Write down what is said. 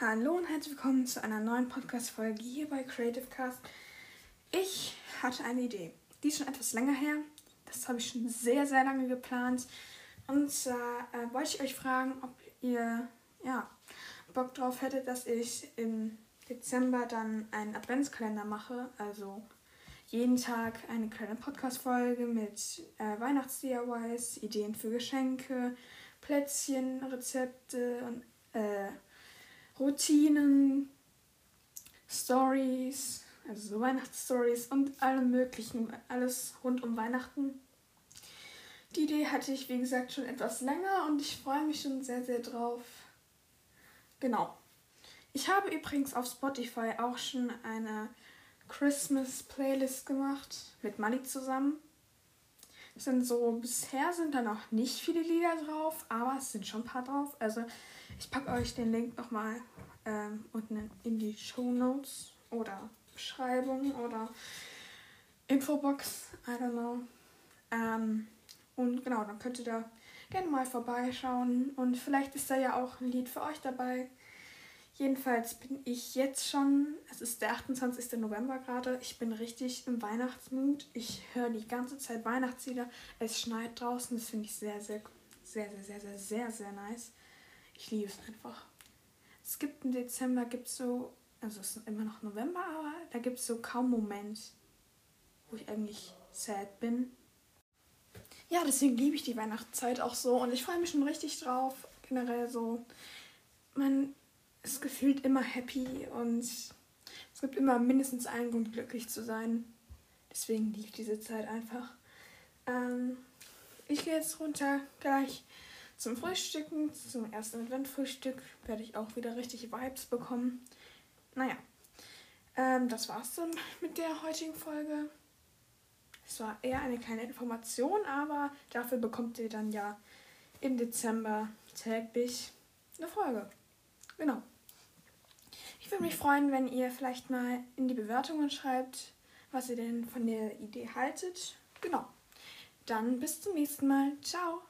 Hallo und herzlich willkommen zu einer neuen Podcast-Folge hier bei Creative Cast. Ich hatte eine Idee. Die ist schon etwas länger her. Das habe ich schon sehr, sehr lange geplant. Und zwar äh, wollte ich euch fragen, ob ihr ja, Bock drauf hättet, dass ich im Dezember dann einen Adventskalender mache. Also jeden Tag eine kleine Podcast-Folge mit äh, Weihnachts-DIYs, Ideen für Geschenke, Plätzchen, Rezepte und äh, Routinen, Stories, also so Weihnachtsstories und allem möglichen, alles rund um Weihnachten. Die Idee hatte ich, wie gesagt, schon etwas länger und ich freue mich schon sehr, sehr drauf. Genau. Ich habe übrigens auf Spotify auch schon eine Christmas Playlist gemacht mit Mali zusammen. Sind so, bisher sind da noch nicht viele Lieder drauf, aber es sind schon ein paar drauf. Also ich packe euch den Link nochmal ähm, unten in die Show Notes oder Beschreibung oder Infobox, I don't know. Ähm, und genau, dann könnt ihr da gerne mal vorbeischauen. Und vielleicht ist da ja auch ein Lied für euch dabei. Jedenfalls bin ich jetzt schon, es ist der 28. November gerade, ich bin richtig im Weihnachtsmut. Ich höre die ganze Zeit Weihnachtslieder. Es schneit draußen, das finde ich sehr, sehr, sehr, sehr, sehr, sehr, sehr, sehr nice. Ich liebe es einfach. Es gibt im Dezember, gibt es so, also es ist immer noch November, aber da gibt es so kaum Moment, wo ich eigentlich sad bin. Ja, deswegen liebe ich die Weihnachtszeit auch so und ich freue mich schon richtig drauf. Generell so, man ist gefühlt immer happy und es gibt immer mindestens einen Grund, glücklich zu sein. Deswegen ich diese Zeit einfach. Ähm, ich gehe jetzt runter gleich zum Frühstücken, zum ersten Adventfrühstück, werde ich auch wieder richtig Vibes bekommen. Naja, ähm, das war's dann mit der heutigen Folge. Es war eher eine kleine Information, aber dafür bekommt ihr dann ja im Dezember täglich eine Folge. Genau. Ich würde mich freuen, wenn ihr vielleicht mal in die Bewertungen schreibt, was ihr denn von der Idee haltet. Genau. Dann bis zum nächsten Mal. Ciao.